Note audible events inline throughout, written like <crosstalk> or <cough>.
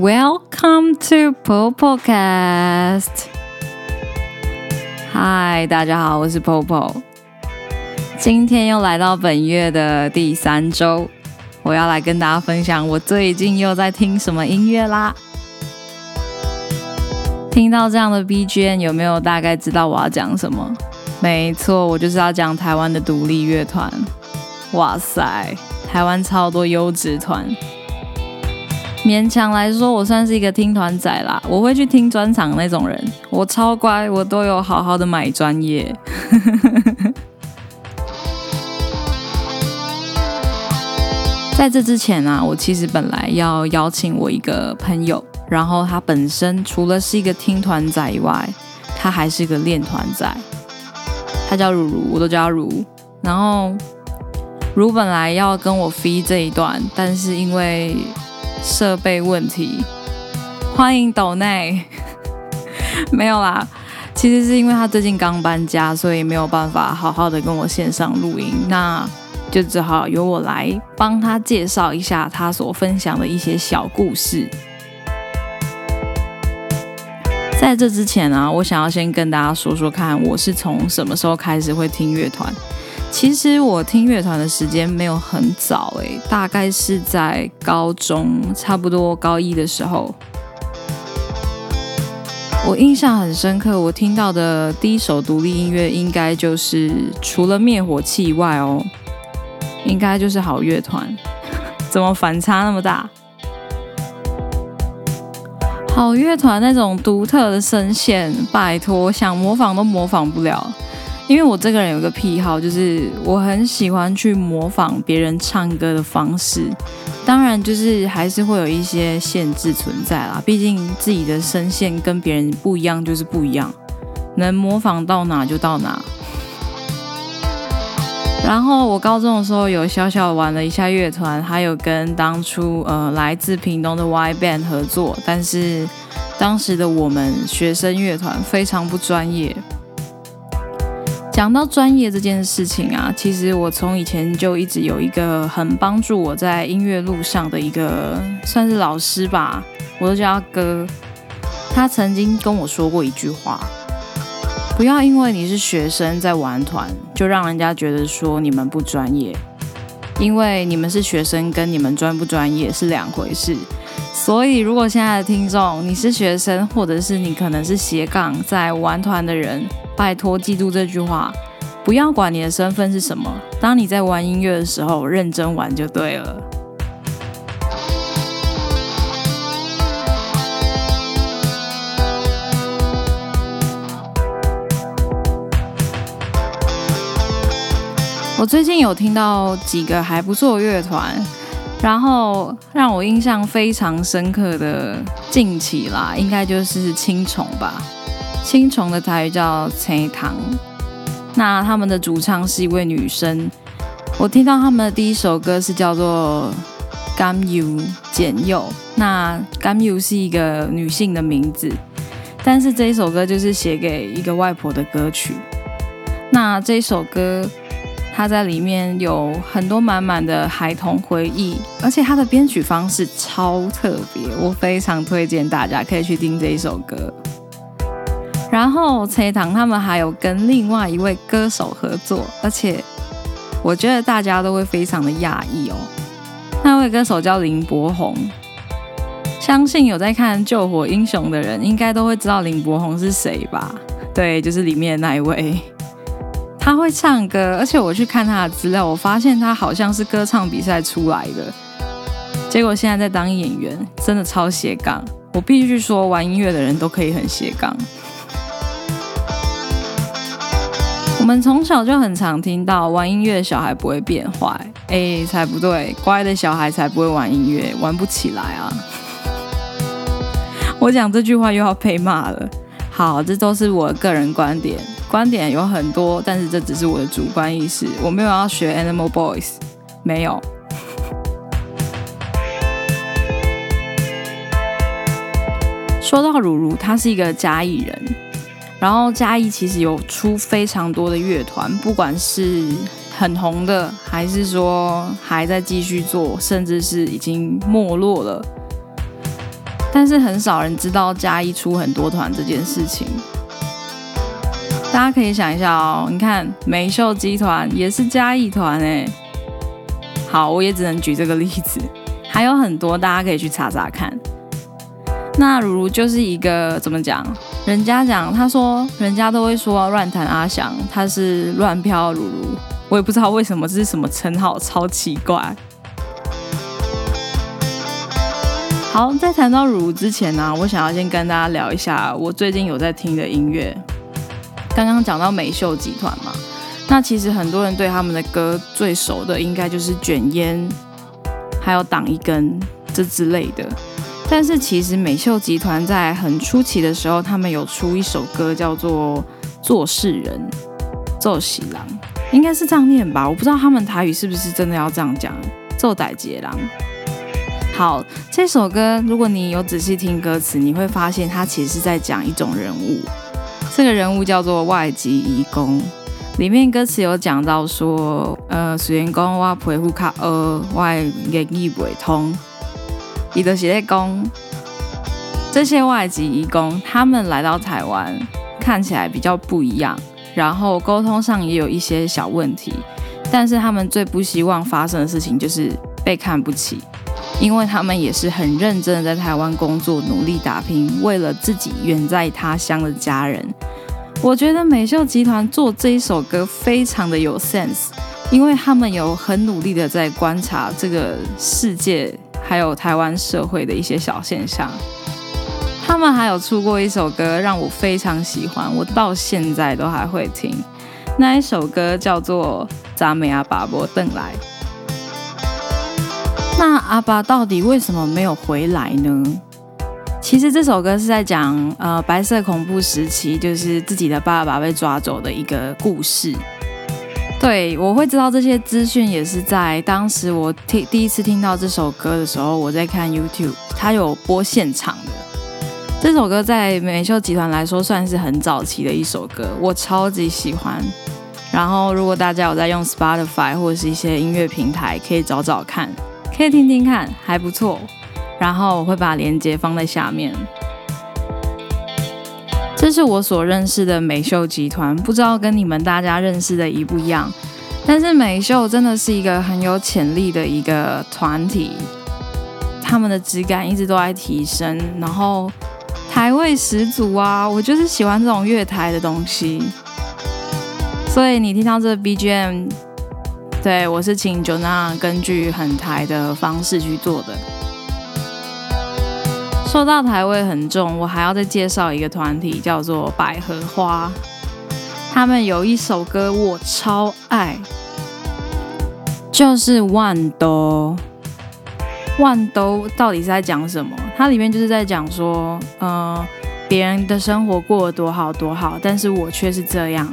Welcome to Popocast。嗨，大家好，我是 Popo。今天又来到本月的第三周，我要来跟大家分享我最近又在听什么音乐啦。听到这样的 BGM，有没有大概知道我要讲什么？没错，我就是要讲台湾的独立乐团。哇塞，台湾超多优质团。勉强来说，我算是一个听团仔啦。我会去听专场那种人，我超乖，我都有好好的买专业。<laughs> 在这之前啊，我其实本来要邀请我一个朋友，然后他本身除了是一个听团仔以外，他还是一个练团仔。他叫如如，我都叫他如。然后如本来要跟我飞这一段，但是因为设备问题，欢迎斗内，<laughs> 没有啦。其实是因为他最近刚搬家，所以没有办法好好的跟我线上录音，那就只好由我来帮他介绍一下他所分享的一些小故事。在这之前啊，我想要先跟大家说说看，我是从什么时候开始会听乐团。其实我听乐团的时间没有很早诶，大概是在高中，差不多高一的时候。我印象很深刻，我听到的第一首独立音乐应该就是除了灭火器以外哦，应该就是好乐团。<laughs> 怎么反差那么大？好乐团那种独特的声线，拜托，想模仿都模仿不了。因为我这个人有个癖好，就是我很喜欢去模仿别人唱歌的方式，当然就是还是会有一些限制存在啦。毕竟自己的声线跟别人不一样，就是不一样，能模仿到哪就到哪。然后我高中的时候有小小玩了一下乐团，还有跟当初呃来自屏东的 Y Band 合作，但是当时的我们学生乐团非常不专业。讲到专业这件事情啊，其实我从以前就一直有一个很帮助我在音乐路上的一个算是老师吧，我都叫他哥。他曾经跟我说过一句话：不要因为你是学生在玩团，就让人家觉得说你们不专业。因为你们是学生，跟你们专不专业是两回事。所以，如果现在的听众你是学生，或者是你可能是斜杠在玩团的人。拜托，记住这句话，不要管你的身份是什么。当你在玩音乐的时候，认真玩就对了。我最近有听到几个还不错乐团，然后让我印象非常深刻的近期啦，应该就是青虫吧。青虫的台语叫青糖，那他们的主唱是一位女生。我听到他们的第一首歌是叫做《甘油简幼》，那甘油是一个女性的名字，但是这一首歌就是写给一个外婆的歌曲。那这首歌，它在里面有很多满满的孩童回忆，而且它的编曲方式超特别，我非常推荐大家可以去听这一首歌。然后崔唐他们还有跟另外一位歌手合作，而且我觉得大家都会非常的讶异哦。那位歌手叫林柏宏，相信有在看《救火英雄》的人，应该都会知道林柏宏是谁吧？对，就是里面的那一位。他会唱歌，而且我去看他的资料，我发现他好像是歌唱比赛出来的，结果现在在当演员，真的超斜杠。我必须说，玩音乐的人都可以很斜杠。我们从小就很常听到玩音乐的小孩不会变坏，哎，才不对，乖的小孩才不会玩音乐，玩不起来啊！<laughs> 我讲这句话又要被骂了。好，这都是我个人观点，观点有很多，但是这只是我的主观意识，我没有要学 Animal Boys，没有。说到如如，他是一个嘉义人。然后嘉义其实有出非常多的乐团，不管是很红的，还是说还在继续做，甚至是已经没落了。但是很少人知道嘉义出很多团这件事情。大家可以想一下哦，你看美秀集团也是嘉义团哎。好，我也只能举这个例子，还有很多大家可以去查查看。那如如就是一个怎么讲？人家讲，他说人家都会说乱弹阿翔，他是乱飘如如，我也不知道为什么这是什么称号，超奇怪。好，在谈到如如之前呢，我想要先跟大家聊一下我最近有在听的音乐。刚刚讲到美秀集团嘛，那其实很多人对他们的歌最熟的，应该就是卷烟，还有挡一根这之类的。但是其实美秀集团在很初期的时候，他们有出一首歌叫做《做事人》，奏喜郎，应该是这样念吧？我不知道他们台语是不是真的要这样讲，奏歹杰郎。好，这首歌如果你有仔细听歌词，你会发现它其实是在讲一种人物。这个人物叫做外籍移工。里面歌词有讲到说，呃，虽然讲我皮肤较黑，我言语不通。伊的是在讲这些外籍移工，他们来到台湾看起来比较不一样，然后沟通上也有一些小问题。但是他们最不希望发生的事情就是被看不起。因为他们也是很认真的在台湾工作，努力打拼，为了自己远在他乡的家人。我觉得美秀集团做这一首歌非常的有 sense，因为他们有很努力的在观察这个世界，还有台湾社会的一些小现象。他们还有出过一首歌让我非常喜欢，我到现在都还会听。那一首歌叫做《扎美阿巴伯邓来》。那阿爸到底为什么没有回来呢？其实这首歌是在讲呃白色恐怖时期，就是自己的爸爸被抓走的一个故事。对我会知道这些资讯，也是在当时我听第一次听到这首歌的时候，我在看 YouTube，它有播现场的。这首歌在美秀集团来说算是很早期的一首歌，我超级喜欢。然后如果大家有在用 Spotify 或是一些音乐平台，可以找找看。可以听听看，还不错。然后我会把链接放在下面。这是我所认识的美秀集团，不知道跟你们大家认识的一不一样。但是美秀真的是一个很有潜力的一个团体，他们的质感一直都在提升，然后台味十足啊！我就是喜欢这种乐台的东西。所以你听到这 BGM。对，我是请 Jona 根据很台的方式去做的。说到台味很重，我还要再介绍一个团体，叫做百合花。他们有一首歌我超爱，就是《万都》。万都到底是在讲什么？它里面就是在讲说，呃，别人的生活过得多好多好，但是我却是这样。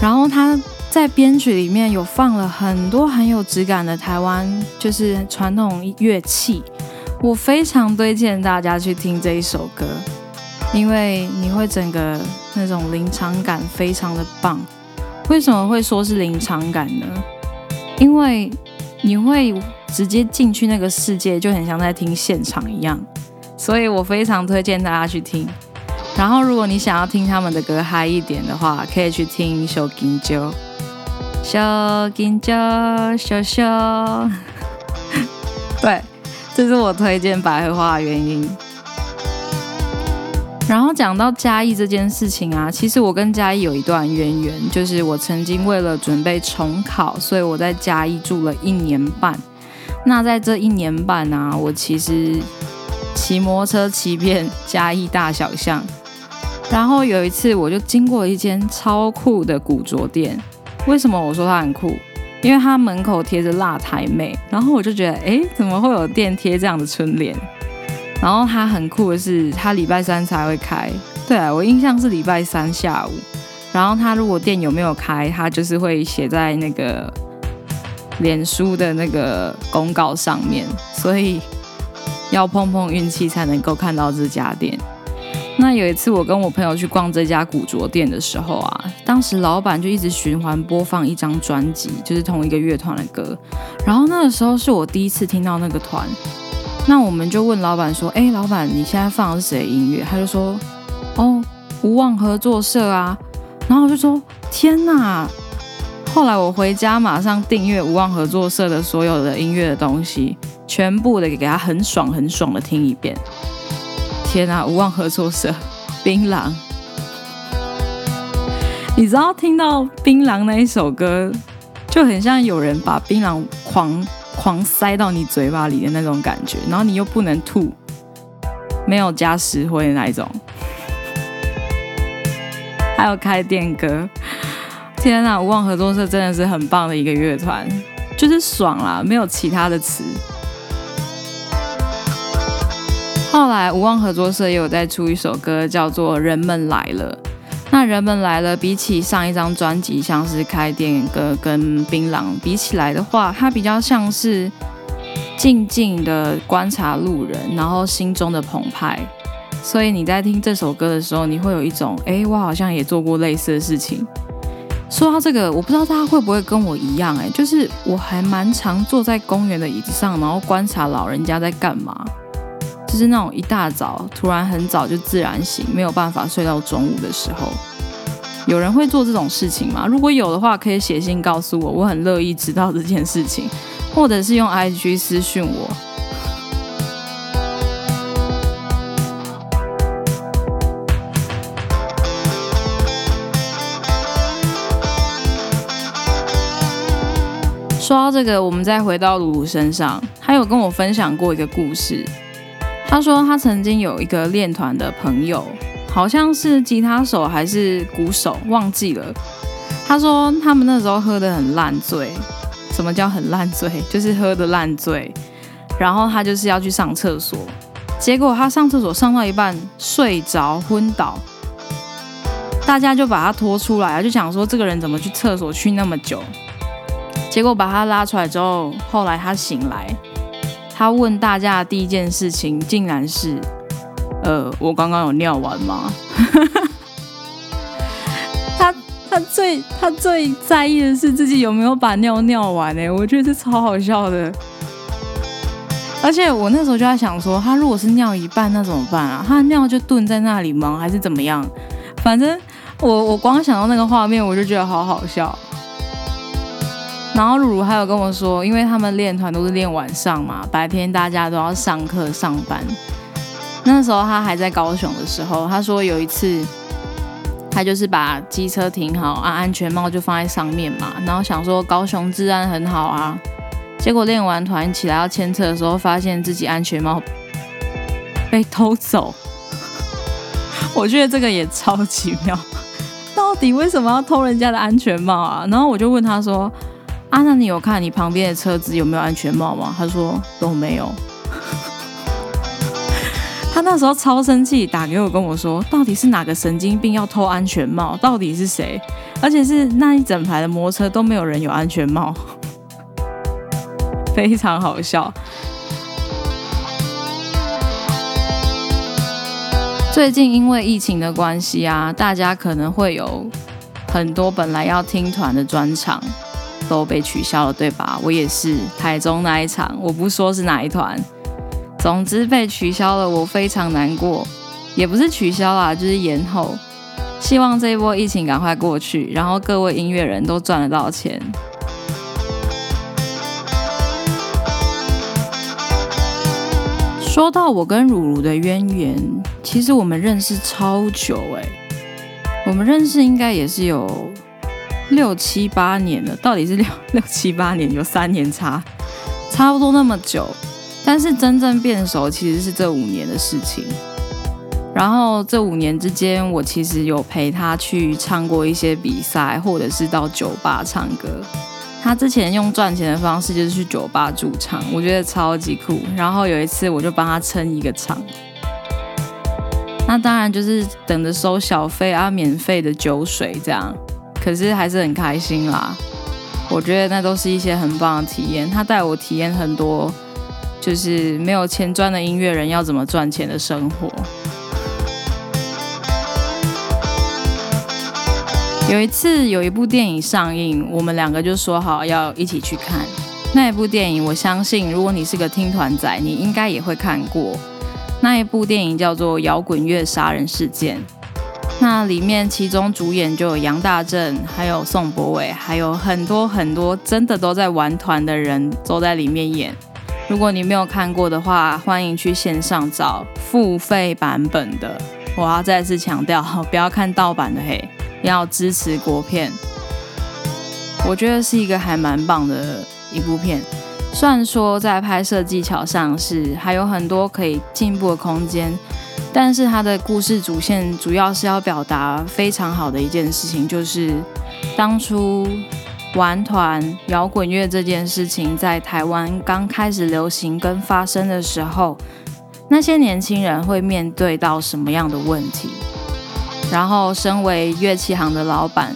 然后他。在编曲里面有放了很多很有质感的台湾就是传统乐器，我非常推荐大家去听这一首歌，因为你会整个那种临场感非常的棒。为什么会说是临场感呢？因为你会直接进去那个世界，就很像在听现场一样，所以我非常推荐大家去听。然后如果你想要听他们的歌嗨一点的话，可以去听《小金鸠》。小金角，小小，<laughs> 对，这是我推荐百合花的原因。然后讲到嘉义这件事情啊，其实我跟嘉义有一段渊源，就是我曾经为了准备重考，所以我在嘉义住了一年半。那在这一年半啊，我其实骑摩托车骑遍嘉义大小巷。然后有一次，我就经过一间超酷的古着店。为什么我说它很酷？因为它门口贴着辣台妹，然后我就觉得，哎，怎么会有店贴这样的春联？然后它很酷的是，它礼拜三才会开。对啊，我印象是礼拜三下午。然后它如果店有没有开，它就是会写在那个脸书的那个公告上面，所以要碰碰运气才能够看到这家店。那有一次，我跟我朋友去逛这家古着店的时候啊，当时老板就一直循环播放一张专辑，就是同一个乐团的歌。然后那个时候是我第一次听到那个团，那我们就问老板说：“哎，老板，你现在放的是谁的音乐？”他就说：“哦，无望合作社啊。”然后我就说：“天哪！”后来我回家马上订阅无望合作社的所有的音乐的东西，全部的给他很爽很爽的听一遍。天啊！无望合作社，槟榔。你知道听到《槟榔》那一首歌，就很像有人把槟榔狂狂塞到你嘴巴里的那种感觉，然后你又不能吐，没有加石灰的那一种。还有开店歌，天哪！无望合作社真的是很棒的一个乐团，就是爽啦，没有其他的词。后来无望合作社也有在出一首歌，叫做《人们来了》。那人们来了，比起上一张专辑，像是开店歌跟槟榔比起来的话，它比较像是静静的观察路人，然后心中的澎湃。所以你在听这首歌的时候，你会有一种，哎，我好像也做过类似的事情。说到这个，我不知道大家会不会跟我一样，哎，就是我还蛮常坐在公园的椅子上，然后观察老人家在干嘛。就是那种一大早突然很早就自然醒，没有办法睡到中午的时候，有人会做这种事情吗？如果有的话，可以写信告诉我，我很乐意知道这件事情，或者是用 IG 私讯我。说到这个，我们再回到鲁鲁身上，他有跟我分享过一个故事。他说他曾经有一个练团的朋友，好像是吉他手还是鼓手，忘记了。他说他们那时候喝的很烂醉，什么叫很烂醉？<laughs> 就是喝的烂醉。然后他就是要去上厕所，结果他上厕所上到一半睡着昏倒，大家就把他拖出来，就想说这个人怎么去厕所去那么久？结果把他拉出来之后，后来他醒来。他问大家的第一件事情，竟然是：呃，我刚刚有尿完吗？<laughs> 他他最他最在意的是自己有没有把尿尿完哎，我觉得这超好笑的。而且我那时候就在想说，他如果是尿一半，那怎么办啊？他的尿就顿在那里吗？还是怎么样？反正我我光想到那个画面，我就觉得好好笑。然后露露还有跟我说，因为他们练团都是练晚上嘛，白天大家都要上课上班。那时候他还在高雄的时候，他说有一次，他就是把机车停好，啊，安全帽就放在上面嘛，然后想说高雄治安很好啊。结果练完团起来要牵车的时候，发现自己安全帽被偷走。我觉得这个也超奇妙，到底为什么要偷人家的安全帽啊？然后我就问他说。啊，那你有看你旁边的车子有没有安全帽吗？他说都没有。<laughs> 他那时候超生气，打给我跟我说，到底是哪个神经病要偷安全帽？到底是谁？而且是那一整排的摩托车都没有人有安全帽，<laughs> 非常好笑。最近因为疫情的关系啊，大家可能会有很多本来要听团的专场。都被取消了，对吧？我也是台中那一场，我不说是哪一团，总之被取消了，我非常难过。也不是取消啦，就是延后。希望这一波疫情赶快过去，然后各位音乐人都赚得到钱。说到我跟汝如的渊源，其实我们认识超久哎，我们认识应该也是有。六七八年了，到底是六 <laughs> 六七八年，有三年差，差不多那么久。但是真正变熟其实是这五年的事情。然后这五年之间，我其实有陪他去唱过一些比赛，或者是到酒吧唱歌。他之前用赚钱的方式就是去酒吧驻唱，我觉得超级酷。然后有一次我就帮他撑一个场，那当然就是等着收小费啊，免费的酒水这样。可是还是很开心啦，我觉得那都是一些很棒的体验。他带我体验很多，就是没有钱赚的音乐人要怎么赚钱的生活。有一次有一部电影上映，我们两个就说好要一起去看。那一部电影，我相信如果你是个听团仔，你应该也会看过。那一部电影叫做《摇滚乐杀人事件》。那里面其中主演就有杨大正，还有宋博伟，还有很多很多真的都在玩团的人都在里面演。如果你没有看过的话，欢迎去线上找付费版本的。我要再次强调，不要看盗版的嘿，要支持国片。我觉得是一个还蛮棒的一部片，虽然说在拍摄技巧上是还有很多可以进步的空间。但是他的故事主线主要是要表达非常好的一件事情，就是当初玩团摇滚乐这件事情在台湾刚开始流行跟发生的时候，那些年轻人会面对到什么样的问题？然后，身为乐器行的老板，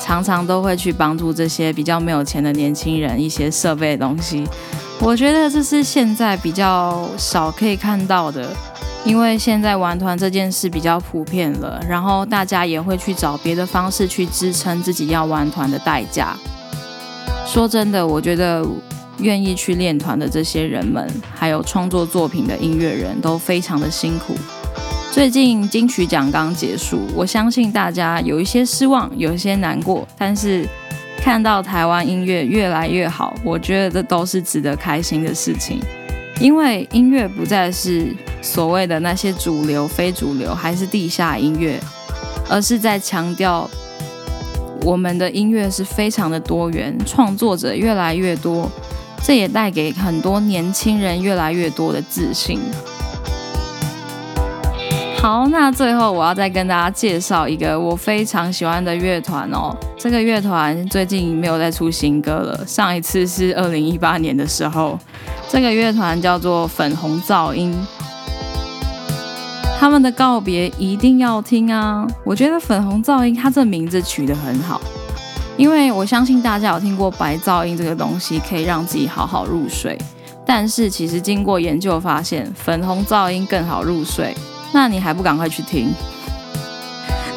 常常都会去帮助这些比较没有钱的年轻人一些设备的东西。我觉得这是现在比较少可以看到的。因为现在玩团这件事比较普遍了，然后大家也会去找别的方式去支撑自己要玩团的代价。说真的，我觉得愿意去练团的这些人们，还有创作作品的音乐人都非常的辛苦。最近金曲奖刚结束，我相信大家有一些失望，有一些难过，但是看到台湾音乐越来越好，我觉得这都是值得开心的事情。因为音乐不再是所谓的那些主流、非主流，还是地下音乐，而是在强调我们的音乐是非常的多元，创作者越来越多，这也带给很多年轻人越来越多的自信。好，那最后我要再跟大家介绍一个我非常喜欢的乐团哦。这个乐团最近没有再出新歌了，上一次是二零一八年的时候。这个乐团叫做粉红噪音，他们的告别一定要听啊！我觉得粉红噪音它这名字取得很好，因为我相信大家有听过白噪音这个东西可以让自己好好入睡，但是其实经过研究发现，粉红噪音更好入睡，那你还不赶快去听？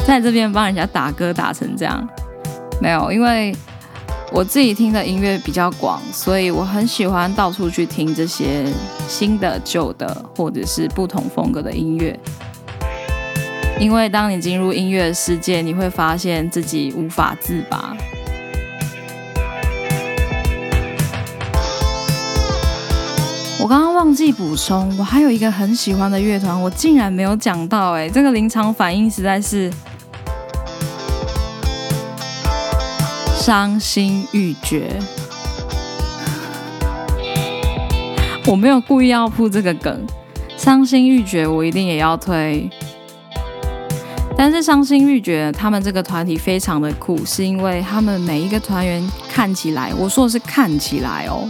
在这边帮人家打歌打成这样，没有，因为。我自己听的音乐比较广，所以我很喜欢到处去听这些新的、旧的，或者是不同风格的音乐。因为当你进入音乐世界，你会发现自己无法自拔。我刚刚忘记补充，我还有一个很喜欢的乐团，我竟然没有讲到，哎，这个临场反应实在是。伤心欲绝，我没有故意要铺这个梗。伤心欲绝，我一定也要推。但是伤心欲绝，他们这个团体非常的酷，是因为他们每一个团员看起来，我说的是看起来哦，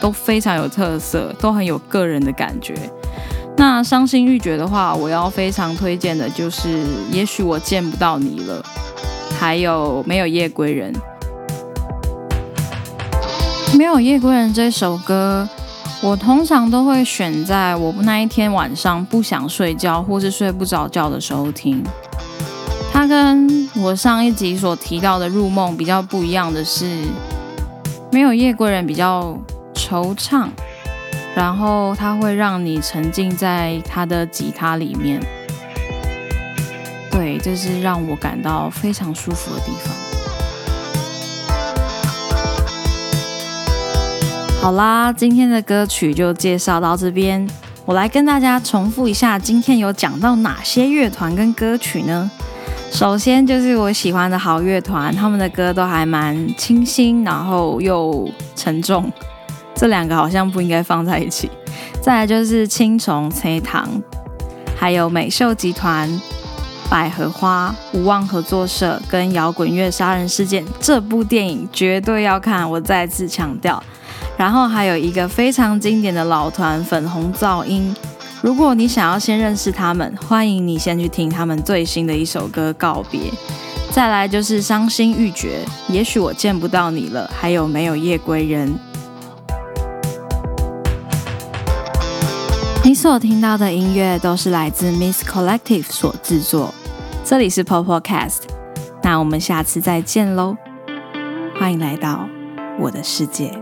都非常有特色，都很有个人的感觉。那伤心欲绝的话，我要非常推荐的就是，也许我见不到你了，还有没有夜归人。没有夜归人这首歌，我通常都会选在我那一天晚上不想睡觉或是睡不着觉的时候听。它跟我上一集所提到的入梦比较不一样的是，没有夜归人比较惆怅，然后它会让你沉浸在他的吉他里面。对，这是让我感到非常舒服的地方。好啦，今天的歌曲就介绍到这边。我来跟大家重复一下，今天有讲到哪些乐团跟歌曲呢？首先就是我喜欢的好乐团，他们的歌都还蛮清新，然后又沉重。这两个好像不应该放在一起。再来就是青虫、崔糖，还有美秀集团、百合花、无望合作社跟摇滚乐杀人事件。这部电影绝对要看，我再次强调。然后还有一个非常经典的老团粉红噪音。如果你想要先认识他们，欢迎你先去听他们最新的一首歌《告别》。再来就是伤心欲绝，也许我见不到你了。还有没有夜归人？你所听到的音乐都是来自 Miss Collective 所制作。这里是 Popo Cast，那我们下次再见喽！欢迎来到我的世界。